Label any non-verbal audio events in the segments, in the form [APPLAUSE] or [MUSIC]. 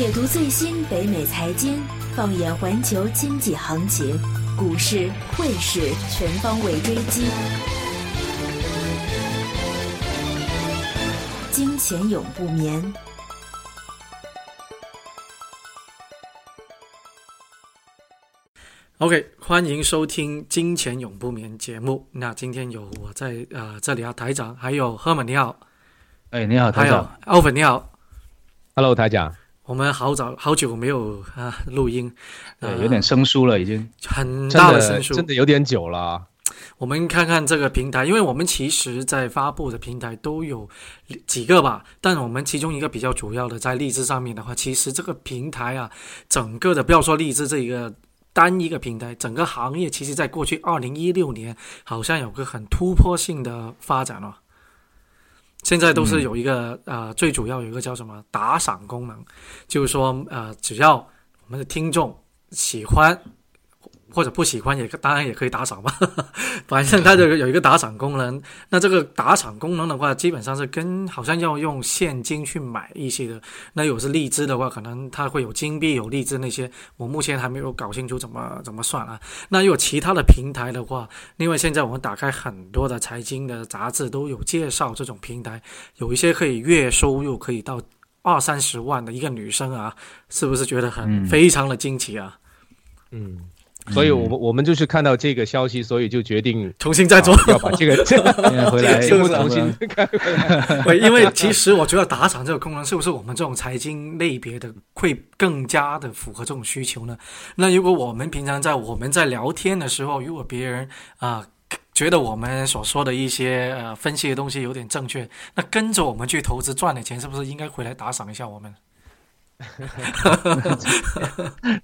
解读最新北美财经，放眼环球经济行情，股市、汇市全方位追击，金钱永不眠。OK，欢迎收听《金钱永不眠》节目。那今天有我在呃这里啊，台长，还有赫曼你好，哎，你好，台还有长。奥粉你好。Hello，台长。我们好早好久没有啊录音，对，呃有点生疏了，已经。很大的生疏。真的有点久了啊。我们看看这个平台，因为我们其实在发布的平台都有几个吧，但我们其中一个比较主要的在荔枝上面的话，其实这个平台啊，整个的不要说荔枝这一个单一个平台，整个行业其实在过去二零一六年好像有个很突破性的发展哦。现在都是有一个、呃，最主要有一个叫什么打赏功能，就是说呃，只要我们的听众喜欢或者不喜欢也当然也可以打赏嘛，[LAUGHS] 反正它这个有一个打赏功能。那这个打赏功能的话，基本上是跟好像要用现金去买一些的。那有是荔枝的话，可能它会有金币、有荔枝那些，我目前还没有搞清楚怎么怎么算啊。那有其他的平台的话，因为现在我们打开很多的财经的杂志都有介绍这种平台，有一些可以月收入可以到二三十万的一个女生啊，是不是觉得很、嗯非常的惊奇啊？嗯，所以我们我们就是看到这个消息，所以就决定重新再做。啊要把这个 [LAUGHS] 回来重新 [LAUGHS] 看。[LAUGHS] 对，因为其实我觉得打赏这个功能是不是我们这种财经类别的会更加的符合这种需求呢？那如果我们平常在我们在聊天的时候，如果别人啊、觉得我们所说的一些呃分析的东西有点正确，那跟着我们去投资赚的钱，是不是应该回来打赏一下我们？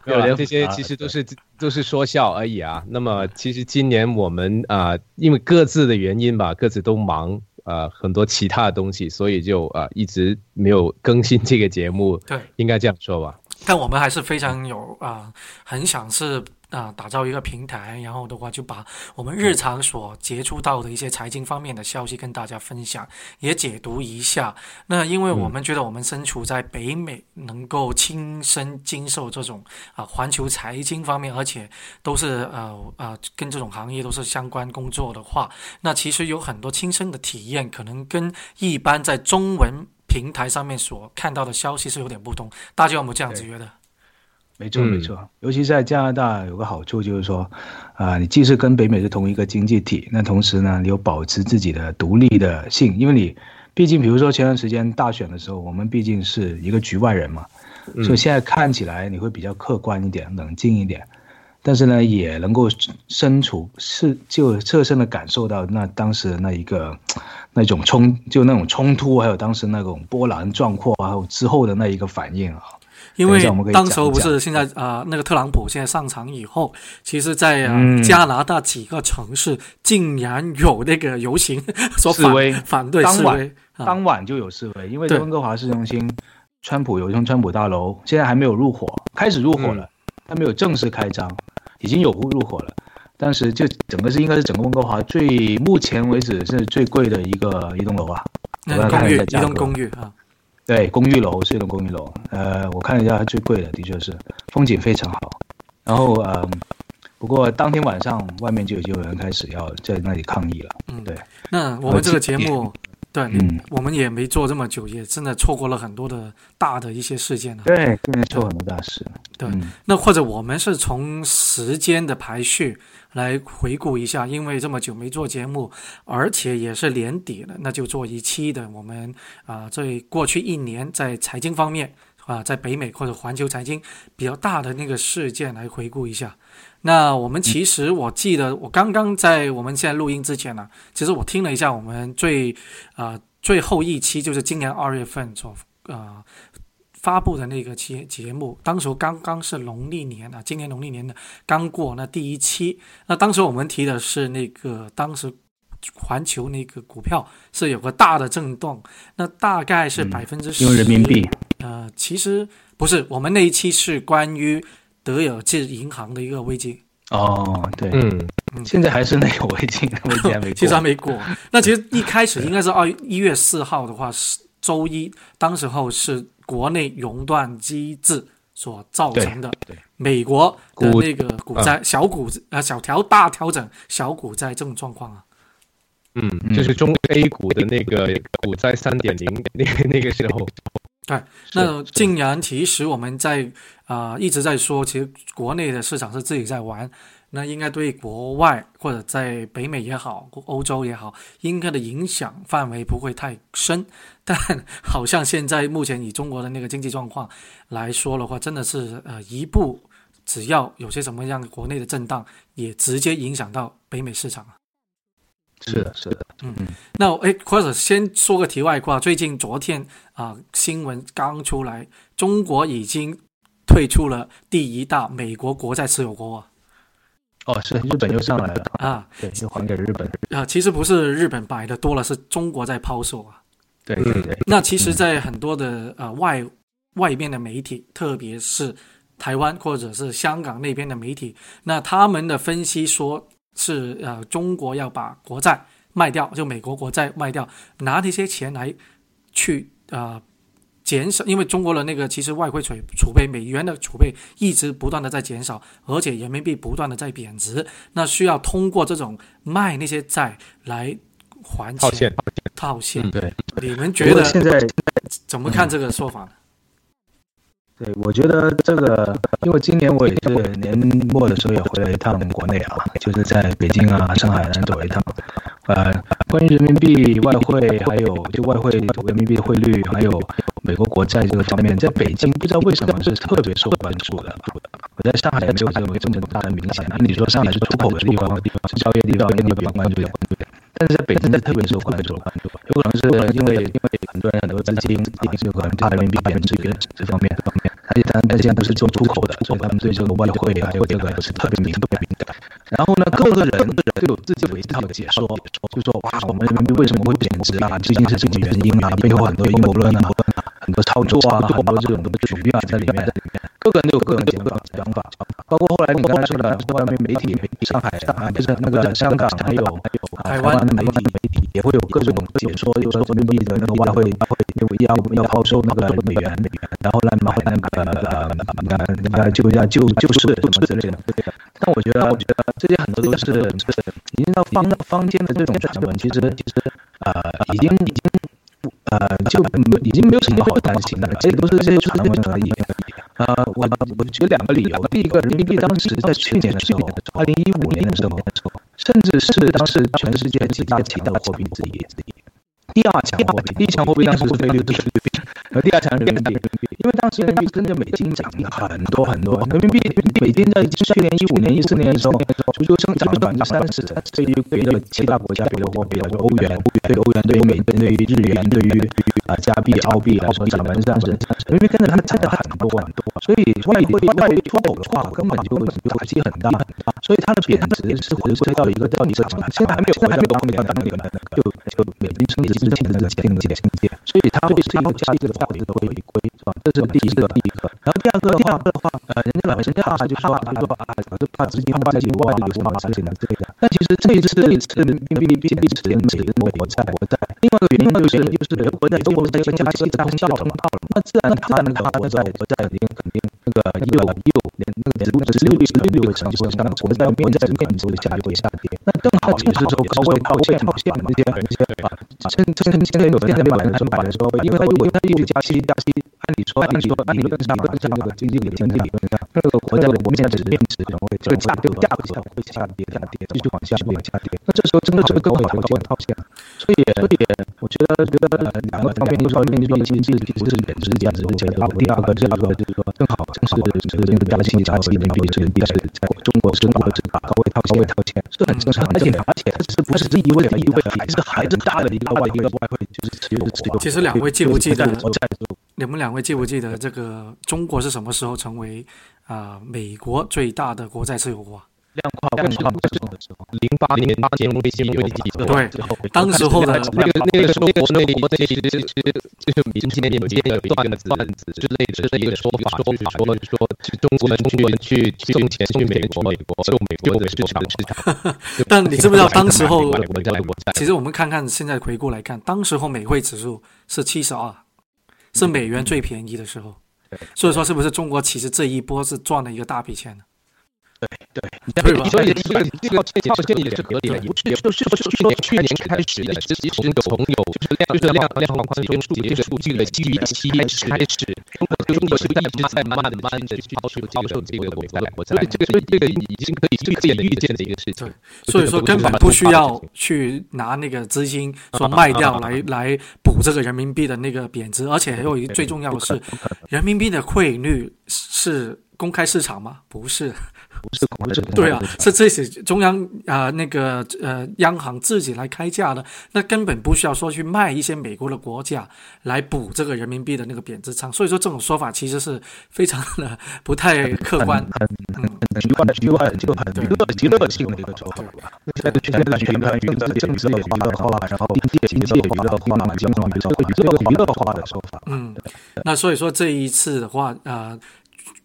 没有啦有点这些其实都是都是说笑而已啊。那么其实今年我们啊、因为各自的原因吧，各自都忙呃很多其他的东西，所以就啊、一直没有更新这个节目，对，应该这样说吧。但我们还是非常有啊、很想是啊、打造一个平台，然后的话就把我们日常所接触到的一些财经方面的消息跟大家分享，也解读一下。那因为我们觉得我们身处在北美，能够亲身经受这种啊、环球财经方面，而且都是呃呃跟这种行业都是相关工作的话，那其实有很多亲身的体验，可能跟一般在中文平台上面所看到的消息是有点不同。大家有没有这样子觉得？没错嗯。没错，尤其在加拿大有个好处就是说，啊、你既是跟北美是同一个经济体，那同时呢，你有保持自己的独立的性，因为你毕竟比如说前段时间大选的时候，我们毕竟是一个局外人嘛，所以现在看起来你会比较客观一点、冷静一点，但是呢，也能够身处是就切身的感受到那当时的那一个那种冲就那种冲突，还有当时那种波澜壮阔啊，还有之后的那一个反应啊。因为当时候不是现在啊、呃那个特朗普现在上场以后，其实在啊、嗯。加拿大几个城市竟然有那个游行，示威反对当晚示威啊，当晚就有示威，因为温哥华市中心，川普有一栋川普大楼，现在还没有入伙，开始入伙了，还没有正式开张，已经有户入伙了。当时就整个是应该是整个温哥华最目前为止是最贵的一个一栋楼啊，那个公寓一栋公寓啊，对，公寓楼是一栋公寓楼，呃，我看了一下，最贵的的确是，风景非常好。然后呃，不过当天晚上外面就已经有人开始要在那里抗议了，嗯，对。那我们这个节目，对，嗯我们也没做这么久，也真的错过了很多的大的一些事件啊。对，今年错很多大事。对嗯那或者我们是从时间的排序来回顾一下，因为这么久没做节目，而且也是年底了，那就做一期的我们啊，这、过去一年在财经方面啊，在北美或者环球财经比较大的那个事件来回顾一下。那我们其实我记得，我刚刚在我们现在录音之前呢、其实我听了一下我们最啊、最后一期，就是今年二月份所呃、发布的那个节节目，当时刚刚是农历年啊，今年农历年的刚过那第一期。那当时我们提的是那个当时环球那个股票是有个大的震动，那大概是嗯百分之十，因为人民币。呃，其实不是，我们那一期是关于德尔兹银行的一个危机。哦，对，嗯，现在还是那个危机，危机还没过。其实还没过。那其实一开始应该是二一月四号的话，是周一，当时候是国内熔断机制所造成的对对美国的那个股灾、小股啊小调大调整小股灾这种状况啊。嗯，就是中 A 股的那个股灾三点零那个那个时候，对，那竟然其实我们在啊、一直在说，其实国内的市场是自己在玩，那应该对国外或者在北美也好，欧洲也好，应该的影响范围不会太深。但好像现在目前以中国的那个经济状况来说的话，真的是呃一步，只要有些什么样国内的震荡，也直接影响到北美市场啊。是的，是的，嗯那哎，或者先说个题外话，最近昨天啊、新闻刚出来，中国已经退出了第一大美国国债持有国。啊哦，是日本又上来了，啊。对，又还给日本，啊，其实不是日本买的多了，是中国在抛售啊。对对对，那其实，在很多的呃外外边的媒体，特别是台湾或者是香港那边的媒体，那他们的分析说是呃中国要把国债卖掉，就美国国债卖掉，拿这些钱来去呃减少，因为中国的那个其实外汇储储备美元的储备一直不断的在减少，而且人民币不断的在贬值，那需要通过这种卖那些债来还套现钱套现。嗯对。你们觉得现在怎么看这个说法呢？对，我觉得这个，因为今年我也是年末的时候也回了一趟国内啊，就是在北京啊、上海南走了一趟。呃，关于人民币外汇，还有就外汇人民币汇率，还有美国国债这个方面，在北京不知道为什么是特别受关注的。我在上海没有这么这么大的明显。那你说上海是出口的地方，是交易地方，应该比较关注。但是在北京是特别受关注，有可能是因为因为很多人很多资金有可能怕人民币贬值这方面方面，而且他们现在都是做出口的，所以他们对这个外汇还有这个不是特别敏特别敏感。然后呢，各个人都有自己有一套的解说，就说哇，我们人民币为什么会贬值啊？究竟是什么原因啊？背后很多阴谋论啊，很多操作啊，很多这种的局啊在里面。各个人都有各种想法想法，包括后来你刚才说的外面媒体媒体，上海啊，不是那个香港还有，还有台湾那媒体也会有各种解说，就说人民币的那个外汇要要抛售那个美元，美元然后来买那个呃那个就要救救市什么之类的。但我觉得，我觉得这些很多都是已经到坊坊间的这种传闻，其实其实呃已经已经呃就已经没有什么好担心的了，这都是这些传闻而已。呃，我我举两个理由。第一个，人民币当时在去年的时候，二零一五年的时候，甚至是当时全世界几大强的货币之一。第二强货币，第一强货币当时是菲律宾，第二强人民币，因为当时人民币跟着美金涨了很多很多，人民币美金在去年一五年、一四年的时候，足足增长了百分之三十，对于别的其他国家，比如说比如说欧元，对欧元、对于美金、对于日元、对于啊加币、澳币来说涨了百分之三十，人民币跟着它涨了很多很多，所以外汇外汇出口的话，根本就打击很大很大，所以它的贬值是回归到一个到底是现在还没有回到当年的那个就就美金升值之前的那个境界，所以它会是有加这个价值的回归，是吧？这是第一个，第一个。然后第二个的话，呃，人家老人家怕就说，就说啊，就怕资金怕资金外流嘛之类的之类的。但其实这一次这一次人民币币值贬值，美国债国债，另外一个原因就是就是美国在中国在加息的通道了，那自然它那个国债国债肯定肯定那个一六一六年那个殖利率殖利率会成就上国债面在面值的下跌下跌，那正好也是说高位套现套现这些这些啊，趁趁现在有现在买的说买的时候，因为它如果它又加息加息，按理说按理说按理论上按上那个经济理论理论上，那个国家的面值面值可能会这个价这个价格会下跌下跌，继续往下往下跌。那这时候真的是更好的套套现，所以所以我觉得觉得两个方面，一个方面就是经济体是贬值价值的前提，第二个就是说就是说更好正是这个加息加息人民币是第是在中国中国是把高位套高位套现是很正常，而且而且它是不是意味着意味着还是还是大的一个外一个外汇就是持有持有。其实两位记不记得你们两位记不记得这个中国是什么时候成为啊、美国最大的国债持有国啊？量化量化的时候，零八年金融危机危机之后，对，当时候的那个那个时候国内国内其实就是就是民间有间有段子段子之类的这一个说法，说法说说中国人中国人去去送钱去美国，美国就美国的市场市场。但你知不知道当时候？其实我们看看现在回顾来看，当时候美汇指数是七十二，是美元最便宜的时候。所以说，是不是中国其实这一波是赚了一个大笔钱呢？对对，对吧？所以这个这个这个建议也是合理的，也就是说去年开始的，其实有朋友就是量就是量量化宽松数这个数据的基于期开始开始，中国是一直在慢慢的慢慢的去抛售抛售这个国债国债，这个这个已经可以最简预见的一个事情。所以说根本不需要去拿那个资金说卖掉来来补这个人民币的那个贬值，而且还有一个最重要的是，人民币的汇率是公开市场吗？不是。不是不是对啊，是这些中央啊那个呃央行自己来开价的，那根本不需要说去卖一些美国的国家来补这个人民币的那个贬值仓，所以说这种说法其实是非常的不太客观，很很很虚幻的虚幻，就很娱乐娱乐性的一个说法吧。现在现在全盘娱乐政治娱乐化，然后经济经济娱乐化，金融娱乐，娱乐娱乐化的说法。嗯，那所以说这一次的话，呃，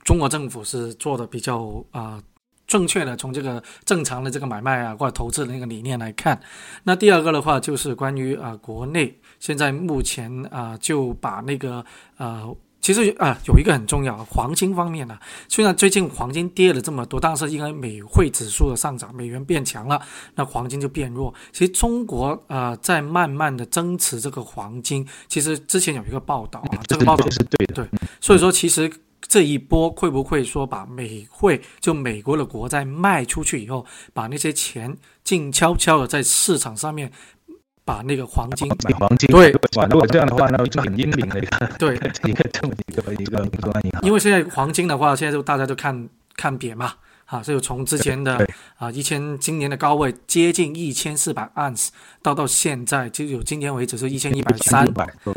中国政府是做的比较啊。正确的从这个正常的这个买卖啊或者投资的那个理念来看，那第二个的话就是关于啊国内现在目前啊就把那个呃其实啊有一个很重要黄金方面呢，虽然最近黄金跌了这么多，但是因为美汇指数的上涨，美元变强了，那黄金就变弱。其实中国啊在慢慢的增持这个黄金，其实之前有一个报道啊，这个报道是对的，对，所以说其实。这一波会不会说把美汇就美国的国债卖出去以后，把那些钱静悄悄的在市场上面把那个黄金买黄金？对，如果这样的话，那就很英明的一个对 [LAUGHS] 一个这么一个一个中央银行。因为现在黄金的话，现在就大家都看看贬嘛。啊，所以从之前的啊一千，今年的高位接近一千四百盎司，到到现在就有今天为止是一千一百三，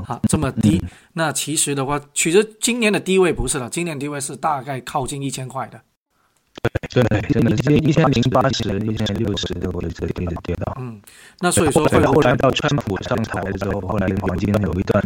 啊这么低。那其实的话，其实今年的低位不是了，今年低位是大概靠近一千块的。对对，真的，一千零八十、一千六十的位置一直跌到。嗯，那所以说后来后来到川普上台之后，后来黄金有一段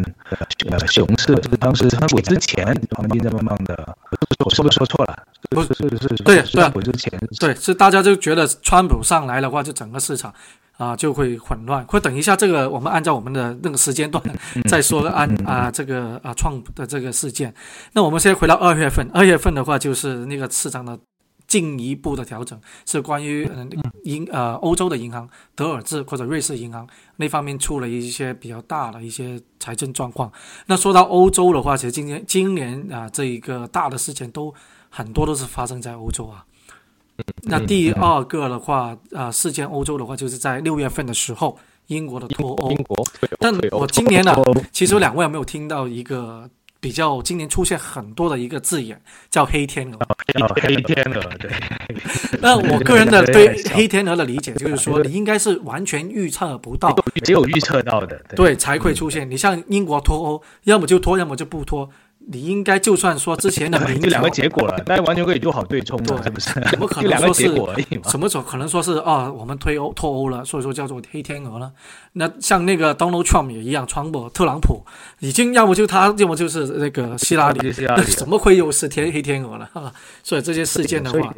呃熊市，就是当时川普之前黄金在慢慢的，我是不是说错了？不是是是，对对，我之前对是大家就觉得川普上来的话，就整个市场啊就会混乱。或等一下，这个我们按照我们的那个时间段再说按啊这个啊创的这个事件。那我们先回到二月份，二月份的话就是那个市场的。进一步的调整是关于嗯银呃欧洲的银行德尔兹或者瑞士银行那方面出了一些比较大的一些财政状况。那说到欧洲的话，其实今年今年啊这一个大的事件都很多都是发生在欧洲啊。那第二个的话啊事件欧洲的话就是在六月份的时候英国的脱欧。英国。但我今年呢，[LAUGHS] 其实两位有没有听到一个？比较今年出现很多的一个字眼叫黑天鹅，[LAUGHS] 黑天鹅对。[LAUGHS] 那我个人的对黑天鹅的理解就是说，你应该是完全预测不到，没有预测到的，对才会出现。你像英国脱欧，要么就脱，要么就不脱。你应该就算说之前的民调 [LAUGHS] 两个结果了，那完全可以做好对冲了，是不是？怎么可能说是什么时候可能说是啊？我们推欧脱欧了，所以说叫做黑天鹅了。那像那个 Donald Trump 也一样，川普特朗普已经要么就他，要么就是那个希拉里，[LAUGHS] 怎么会又是天黑天鹅了？[LAUGHS] 所以这些事件的话。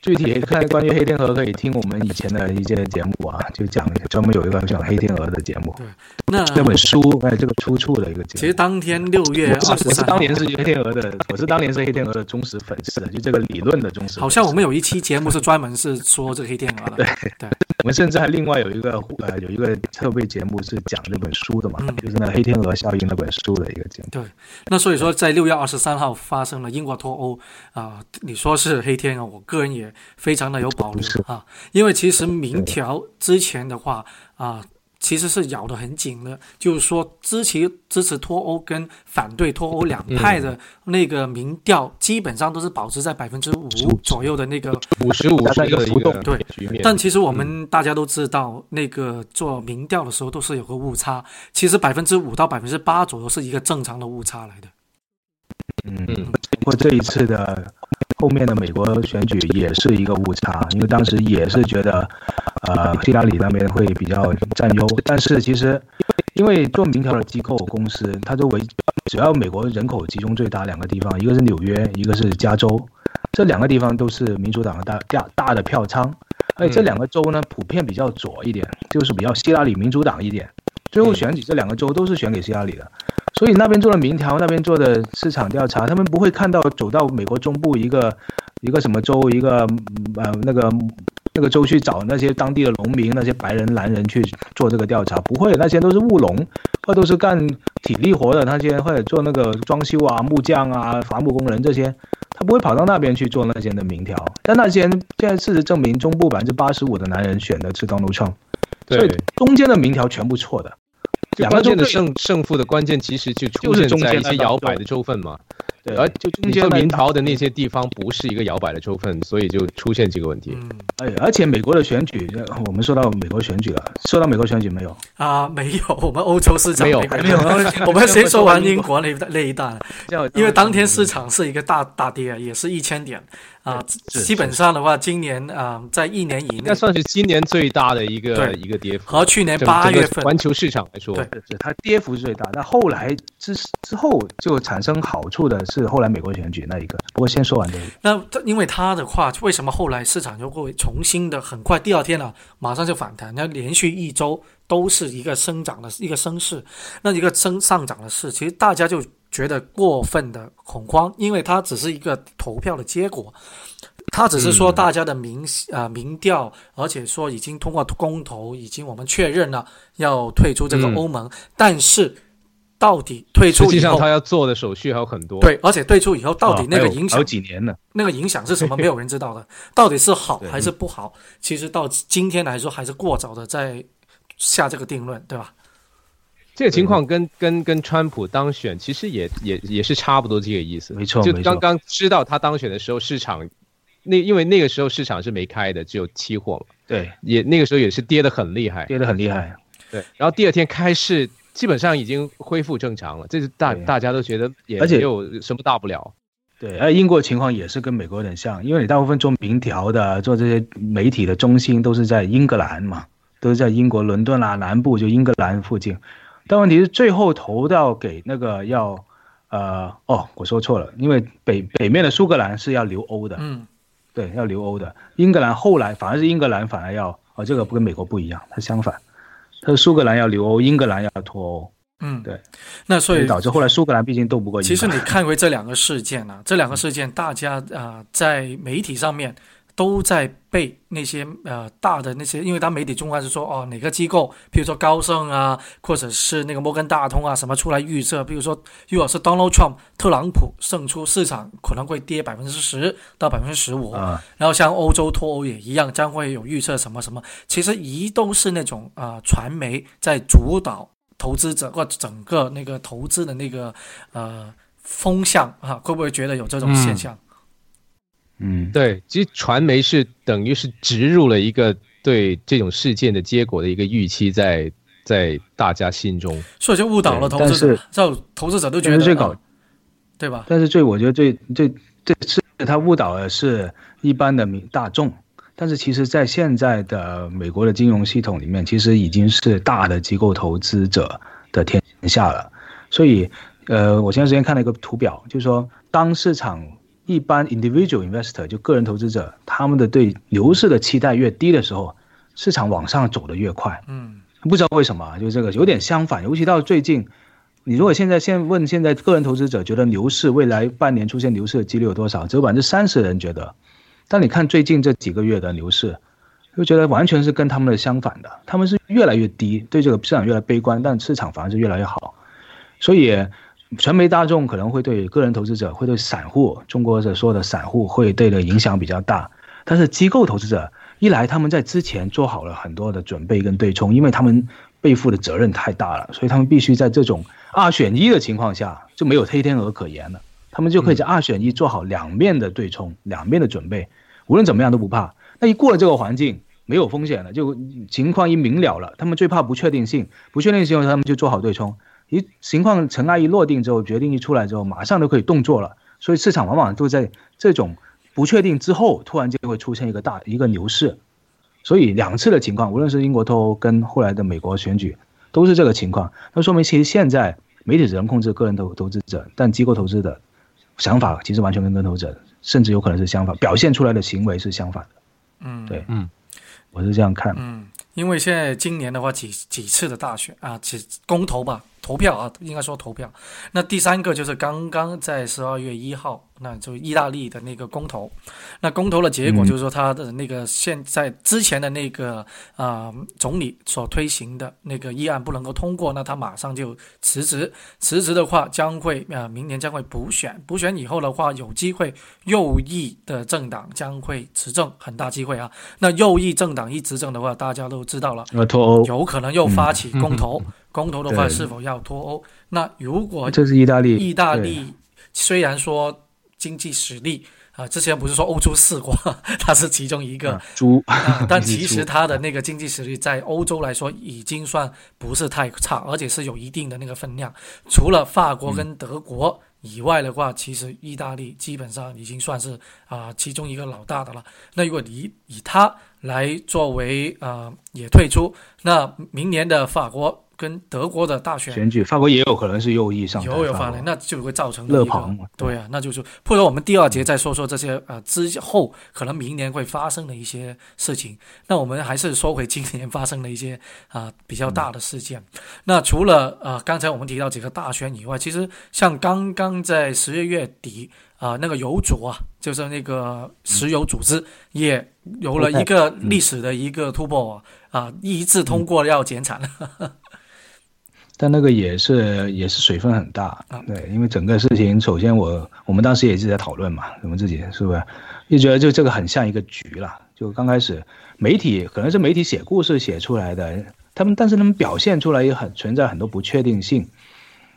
具体看关于黑天鹅，可以听我们以前的一些节目啊，就讲专门有一个讲黑天鹅的节目。对，那这本书哎，这个出处的一个节目。其实当天六月二十我是当年是黑天鹅的，我是当年是黑天鹅的忠实粉丝，就这个理论的忠实。好像我们有一期节目是专门是说这个黑天鹅的。对对，我们甚至还另外有一个呃有一个特别节目是讲这本书的嘛，就是那黑天鹅效应那本书的一个节目。对，那所以说在六月二十三号发生了英国脱欧啊，你说是黑天鹅，我个人也非常的有。保留啊，因为其实民调之前的话啊，其实是咬得很紧的，就是说支持支持脱欧跟反对脱欧两派的那个民调，基本上都是保持在百分之五左右的那个五十五的一个浮动对。但其实我们大家都知道，那个做民调的时候都是有个误差，其实百分之五到百分之八左右是一个正常的误差来的。嗯，包括这一次的。后面的美国选举也是一个误差，因为当时也是觉得，呃，希拉里那边会比较占优。但是其实，因为做民调的机构公司，它周围只要美国人口集中最大两个地方，一个是纽约，一个是加州，这两个地方都是民主党的大大大的票仓。而且这两个州呢，普遍比较左一点，就是比较希拉里民主党一点。最后选举这两个州都是选给希拉里的。所以那边做的民调，那边做的市场调查，他们不会看到走到美国中部一个一个什么州，一个呃那个那个州去找那些当地的农民、那些白人男人去做这个调查，不会，那些都是务农，或都是干体力活的那些，或者做那个装修啊、木匠啊、伐木工人这些，他不会跑到那边去做那些的民调。但那些现在事实证明，中部百分之八十五的男人选的是 Donald Trump，所以，中间的民调全部错的。就关键的胜胜负的关键其实就出就是现在一些摇摆的州份嘛，对，而就中间那一调的那些地方不是一个摇摆的州份，所以就出现这个问题。嗯哎，而且美国的选举，呃我们说到美国选举了，说到美国选举没有？啊，没有，我们欧洲市场没有没有我们先说完英国那一那一段，因为当天市场是一个大大跌，也是一千点啊。是基本上的话，今年啊，在一年以内那，算是今年最大的一个对一个跌幅，和去年八月份环球市场来说，对是它跌幅是最大，那后来之之后就产生好处的是后来美国选举那一个。不过先说完这个，那这因为它的话，为什么后来市场就会重新的很快第二天啊，马上就反弹？那连续一周都是一个生长的一个升势，那一个升上涨的势，其实大家就觉得过分的恐慌，因为它只是一个投票的结果。它只是说大家的民啊、民调，而且说已经通过公投，已经我们确认了要退出这个嗯欧盟，但是到底退出实际上他要做的手续还有很多。，对，而且退出以后到底那个影响几年呢？那个影响是什么？没有人知道的，[LAUGHS] 到底是好还是不好？其实到今天来说，还是过早的在下这个定论，对吧？这个情况跟跟跟川普当选其实也也也是差不多这个意思。没错就刚刚知道他当选的时候，市场那因为那个时候市场是没开的，只有期货嘛，对，也那个时候也是跌得很厉害。跌得很厉害。对，然后第二天开市，基本上已经恢复正常了，这是大大家都觉得也而且没有什么大不了。对，而英国情况也是跟美国有点像，因为你大部分做民调的、做这些媒体的中心都是在英格兰嘛，都是在英国伦敦啦、南部就英格兰附近。但问题是最后投到给那个要，呃，哦，我说错了，因为北北面的苏格兰是要留欧的，嗯，对，要留欧的。英格兰后来反而是英格兰反而要，哦，这个不跟美国不一样，它相反，它是苏格兰要留欧，英格兰要脱欧，嗯，对，那所以导致后来苏格兰毕竟斗不过。其实你看回这两个事件啊，这两个事件大家啊、呃在媒体上面都在被那些呃大的那些，因为他媒体中还是说哦哪个机构，比如说高盛啊，或者是那个摩根大通啊什么出来预测，比如说如果是 Donald Trump 特朗普胜出，市场可能会跌百分之十到百分之十五。啊、然后像欧洲脱欧也一样，将会有预测什么什么，其实一都是那种啊、呃传媒在主导投资者或整个那个投资的那个呃风向啊，会不会觉得有这种现象？嗯，对，其实传媒是等于是植入了一个对这种事件的结果的一个预期在在大家心中。所以就误导了投资者但，就投资者都觉得最搞啊对吧？但是最我觉得最最这次他误导的是一般的民大众，但是其实，在现在的美国的金融系统里面，其实已经是大的机构投资者的天下了。所以，呃，我前段时间看了一个图表，就是说，当市场一般 individual investor 就个人投资者，他们的对牛市的期待越低的时候，市场往上走的越快。嗯。不知道为什么啊，就是这个有点相反，尤其到最近，你如果现在现问现在个人投资者觉得牛市未来半年出现牛市的几率有多少，只有百分之三十的人觉得，但你看最近这几个月的牛市，就觉得完全是跟他们的相反的，他们是越来越低，对这个市场越来越悲观，但市场反而是越来越好，所以传媒大众可能会对个人投资者，会对散户，中国的说的散户会对的影响比较大，但是机构投资者一来他们在之前做好了很多的准备跟对冲，因为他们背负的责任太大了，所以他们必须在这种二选一的情况下就没有黑天鹅可言了，他们就可以在二选一做好两面的对冲，两面的准备，无论怎么样都不怕。那一过了这个环境，没有风险了，就情况一明了了，他们最怕不确定性，不确定性后他们就做好对冲。一情况尘埃一落定之后，决定一出来之后，马上都可以动作了。所以市场往往都在这种不确定之后，突然间会出现一个大一个牛市。所以两次的情况，无论是英国脱欧跟后来的美国选举，都是这个情况。那说明其实现在媒体只能控制个人投投资者，但机构投资的想法其实完全跟跟投资者，甚至有可能是相反，表现出来的行为是相反的。嗯，对嗯，我是这样看。嗯，因为现在今年的话几几次的大选啊，几公投吧，投票啊，应该说投票。那第三个就是刚刚在十二月一号，那就意大利的那个公投。那公投的结果就是说，他的那个现在之前的那个啊总理所推行的那个议案不能够通过，那他马上就辞职。辞职的话，将会啊明年将会补选，补选以后的话，有机会右翼的政党将会执政，很大机会啊。那右翼政党一执政的话，大家都知道了，脱欧有可能又发起公投。公投的话，是否要脱欧？那如果这是意大利，意大利虽然说经济实力啊，之前不是说欧洲四国，它是其中一个猪，但其实它的那个经济实力在欧洲来说已经算不是太差，而且是有一定的那个分量。除了法国跟德国以外的话，其实意大利基本上已经算是啊其中一个老大的了。那如果你以它来作为啊也退出，那明年的法国。跟德国的大选选举，法国也有可能是右翼上有有发来，那就会造成勒庞。对啊，那就是或者我们第二节再说说这些呃之后可能明年会发生的一些事情。那我们还是说回今年发生的一些啊比较大的事件。那除了呃刚才我们提到几个大选以外，其实像刚刚在十月月底啊那个油组啊，就是那个石油组织也有了一个历史的一个突破啊，一致通过要减产。但那个也是也是水分很大，对，因为整个事情，首先我我们当时也是在讨论嘛，我们自己是不是，就觉得就这个很像一个局了。就刚开始媒体可能是媒体写故事写出来的，他们但是他们表现出来也很存在很多不确定性。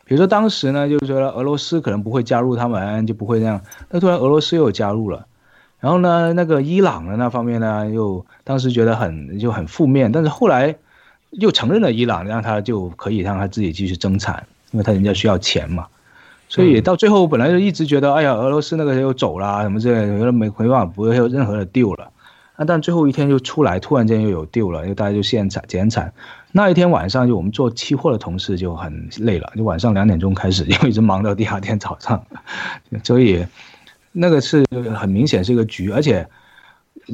比如说当时呢，就是说俄罗斯可能不会加入他们，就不会那样。那突然俄罗斯又加入了，然后呢，那个伊朗的那方面呢，又当时觉得很就很负面，但是后来。又承认了伊朗，让他就可以让他自己继续增产，因为他人家需要钱嘛。所以到最后本来就一直觉得，哎呀，俄罗斯那个又走了什么之类的，觉得没没办法，不会有任何的 deal 了。那但最后一天就出来，突然间又有 deal 了，因为大家就限产减产。那一天晚上就我们做期货的同事就很累了，就晚上两点钟开始，[LAUGHS] 因为一直忙到第二天早上。[LAUGHS] 所以那个是很明显是一个局，而且。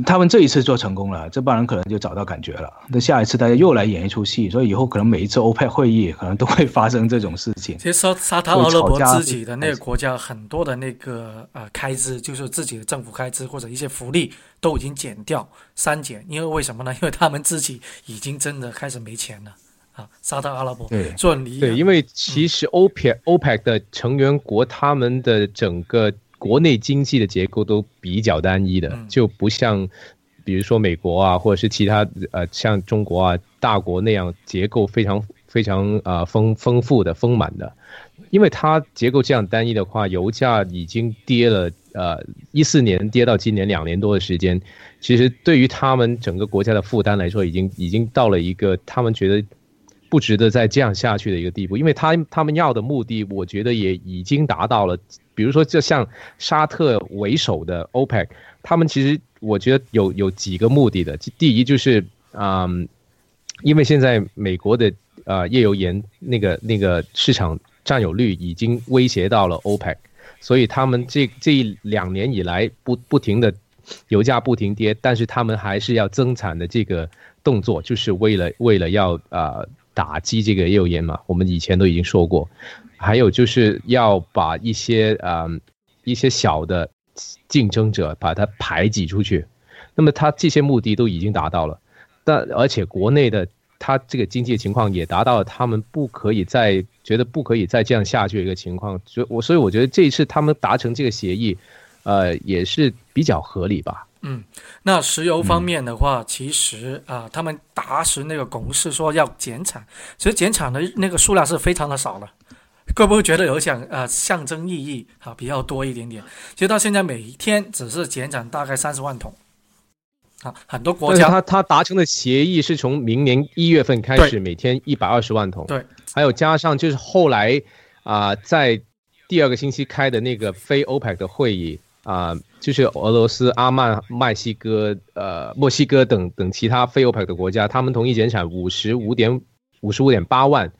他们这一次做成功了，这帮人可能就找到感觉了。那下一次大家又来演一出戏，所以以后可能每一次欧佩会议可能都会发生这种事情。其实沙沙特阿拉伯自己的那个国家很多的那个呃开支，就是自己的政府开支或者一些福利都已经减掉删减，因为为什么呢？因为他们自己已经真的开始没钱了啊！沙特阿拉伯对做离对，因为其实欧佩欧佩的成员国他们的整个。国内经济的结构都比较单一的，就不像，比如说美国啊，或者是其他呃像中国啊大国那样结构非常非常啊丰丰富的丰满的，因为它结构这样单一的话，油价已经跌了呃一四年跌到今年两年多的时间，其实对于他们整个国家的负担来说，已经已经到了一个他们觉得不值得再这样下去的一个地步，因为他他们要的目的，我觉得也已经达到了。比如说，就像沙特为首的 OPEC，他们其实我觉得有有几个目的的。第一就是，嗯，因为现在美国的呃页岩油盐那个那个市场占有率已经威胁到了 OPEC，所以他们这这两年以来不不停的油价不停跌，但是他们还是要增产的这个动作，就是为了为了要啊打击这个页油盐嘛。我们以前都已经说过。还有就是要把一些呃一些小的竞争者把它排挤出去，那么他这些目的都已经达到了，但而且国内的他这个经济情况也达到了他们不可以再觉得不可以再这样下去的一个情况，所以我所以我觉得这一次他们达成这个协议，呃也是比较合理吧。嗯，那石油方面的话，其实啊他们达成那个共识说要减产，其实减产的那个数量是非常的少了。会不会觉得有想呃象征意义啊比较多一点点？其实到现在每一天只是减产大概三十万桶，啊，很多国家他他达成的协议是从明年一月份开始每天一百二十万桶，对，还有加上就是后来啊在第二个星期开的那个非欧 c 的会议啊，就是俄罗斯、阿曼、墨西哥、呃墨西哥等等其他非欧 c 的国家，他们同意减产五十五点五十五点八万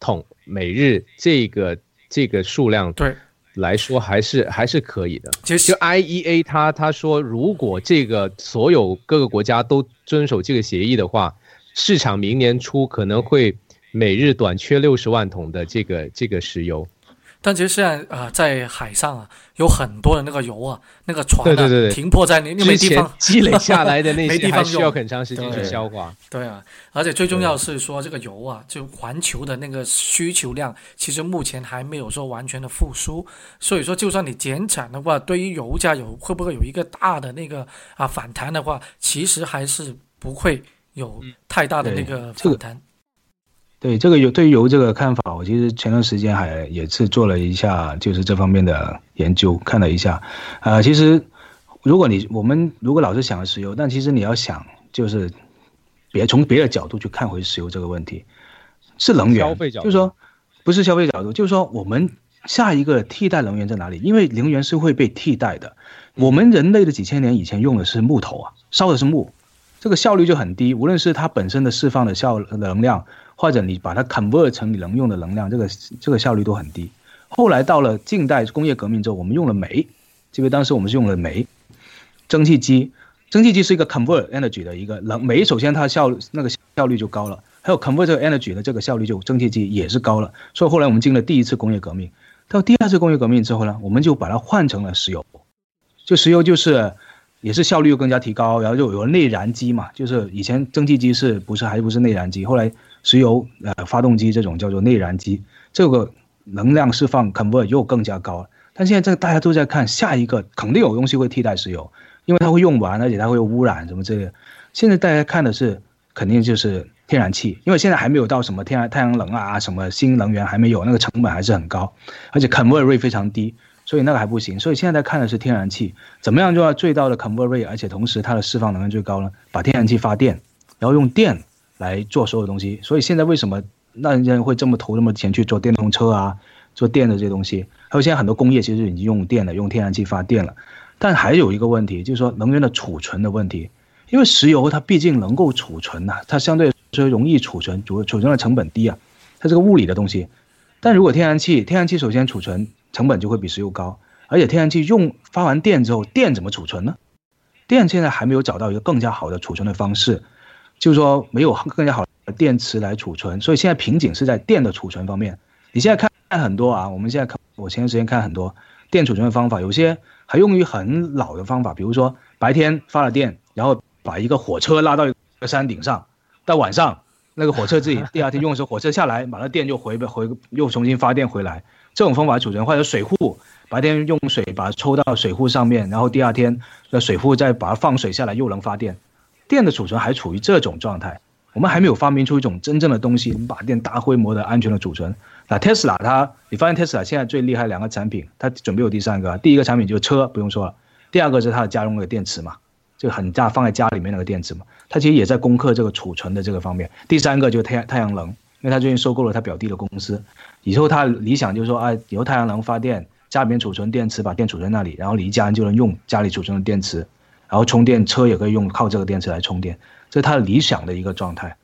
桶。每日这个这个数量对来说还是还是可以的。其实 IEA 他他说，如果这个所有各个国家都遵守这个协议的话，市场明年初可能会每日短缺六十万桶的这个这个石油。但其实现在啊，在海上啊，有很多的那个油啊，那个船啊，停泊在那，没地方积累下来的那些，[LAUGHS] 还需要很长时间去消化。对啊，而且最重要是说，这个油啊，就环球的那个需求量，其实目前还没有说完全的复苏。所以说，就算你减产的话，对于油价有会不会有一个大的那个啊反弹的话，其实还是不会有太大的那个反弹。对这个油，对于油这个看法，我其实前段时间还也是做了一下，就是这方面的研究，看了一下。呃，其实如果你我们如果老是想着石油，但其实你要想，就是别从别的角度去看回石油这个问题，是能源，消费角度就是说不是消费角度，就是说我们下一个替代能源在哪里？因为能源是会被替代的。我们人类的几千年以前用的是木头啊，烧的是木，这个效率就很低，无论是它本身的释放的效能量。或者你把它 convert 成你能用的能量，这个这个效率都很低。后来到了近代工业革命之后，我们用了煤，因为当时我们是用了煤，蒸汽机，蒸汽机是一个 convert energy 的一个能煤，首先它效那个效率就高了，还有 convert energy 的这个效率就蒸汽机也是高了。所以后来我们进了第一次工业革命，到第二次工业革命之后呢，我们就把它换成了石油，就石油就是也是效率又更加提高，然后就有了内燃机嘛，就是以前蒸汽机是不是还不是内燃机，后来。石油呃发动机这种叫做内燃机，这个能量释放 convert 又更加高了。但现在这大家都在看下一个肯定有东西会替代石油，因为它会用完，而且它会污染什么之类。现在大家看的是肯定就是天然气，因为现在还没有到什么天然太阳能啊什么新能源还没有，那个成本还是很高，而且 convert rate 非常低，所以那个还不行。所以现在在看的是天然气怎么样做到最大的 convert rate，而且同时它的释放能量最高呢？把天然气发电，然后用电。来做所有东西，所以现在为什么那人家会这么投那么钱去做电动车啊，做电的这些东西？还有现在很多工业其实已经用电了，用天然气发电了。但还有一个问题，就是说能源的储存的问题，因为石油它毕竟能够储存呐，它相对说容易储存，储储存的成本低啊，它是个物理的东西。但如果天然气，天然气首先储存成本就会比石油高，而且天然气用发完电之后，电怎么储存呢？电现在还没有找到一个更加好的储存的方式。就是说没有更加好的电池来储存，所以现在瓶颈是在电的储存方面。你现在看很多啊，我们现在看，我前段时间看很多电储存的方法，有些还用于很老的方法，比如说白天发了电，然后把一个火车拉到一个山顶上，到晚上那个火车自己第二天用的时候，火车下来，把那电就回回又重新发电回来。这种方法储存，或者水库白天用水把它抽到水库上面，然后第二天那水库再把它放水下来，又能发电。电的储存还处于这种状态，我们还没有发明出一种真正的东西，能把电大规模的安全的储存。那 Tesla 它，你发现 Tesla 现在最厉害两个产品，它准备有第三个。第一个产品就是车，不用说了；第二个是它的家用的电池嘛，就很大放在家里面那个电池嘛，它其实也在攻克这个储存的这个方面。第三个就是太太阳能，因为它最近收购了他表弟的公司，以后他理想就是说啊，以后太阳能发电，家里面储存电池，把电储存那里，然后离家人就能用家里储存的电池。然后充电车也可以用靠这个电池来充电，这是它理想的一个状态，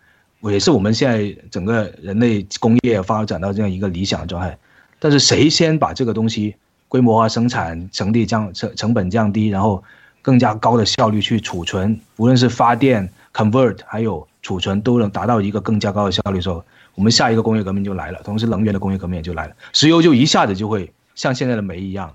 也是我们现在整个人类工业发展到这样一个理想的状态。但是谁先把这个东西规模化生产，成本降成成本降低，然后更加高的效率去储存，无论是发电、convert 还有储存都能达到一个更加高的效率的时候，我们下一个工业革命就来了，同时能源的工业革命也就来了，石油就一下子就会像现在的煤一样。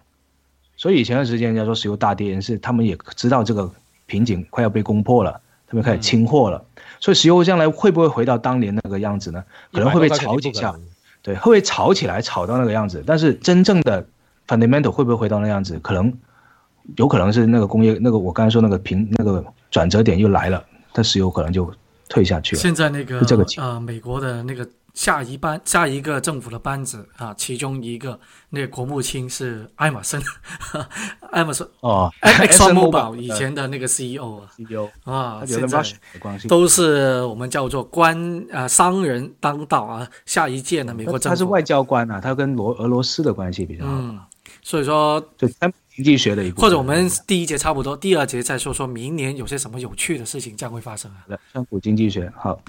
所以以前段时间人家说石油大跌，是他们也知道这个瓶颈快要被攻破了，他们开始清货了。所以石油将来会不会回到当年那个样子呢？可能会被炒几下，对，会不会炒起来炒到那个样子？但是真正的 fundamental 会不会回到那样子？可能有可能是那个工业那个我刚才说那个平那个转折点又来了，但石油可能就退下去了。现在那个呃美国的那个。下一班下一个政府的班子啊，其中一个那个国务卿是艾马森，[LAUGHS] 艾马森哦，[LAUGHS] Exxon Mobil 以前的那个 CEO 啊，CEO 啊，现在都是我们叫做官啊商人当道啊。下一届呢，美国政府他是外交官啊，他跟罗俄罗斯的关系比较好，所以说就经济学的一或者我们第一节差不多，第二节再说说明年有些什么有趣的事情将会发生啊。川普经济学好。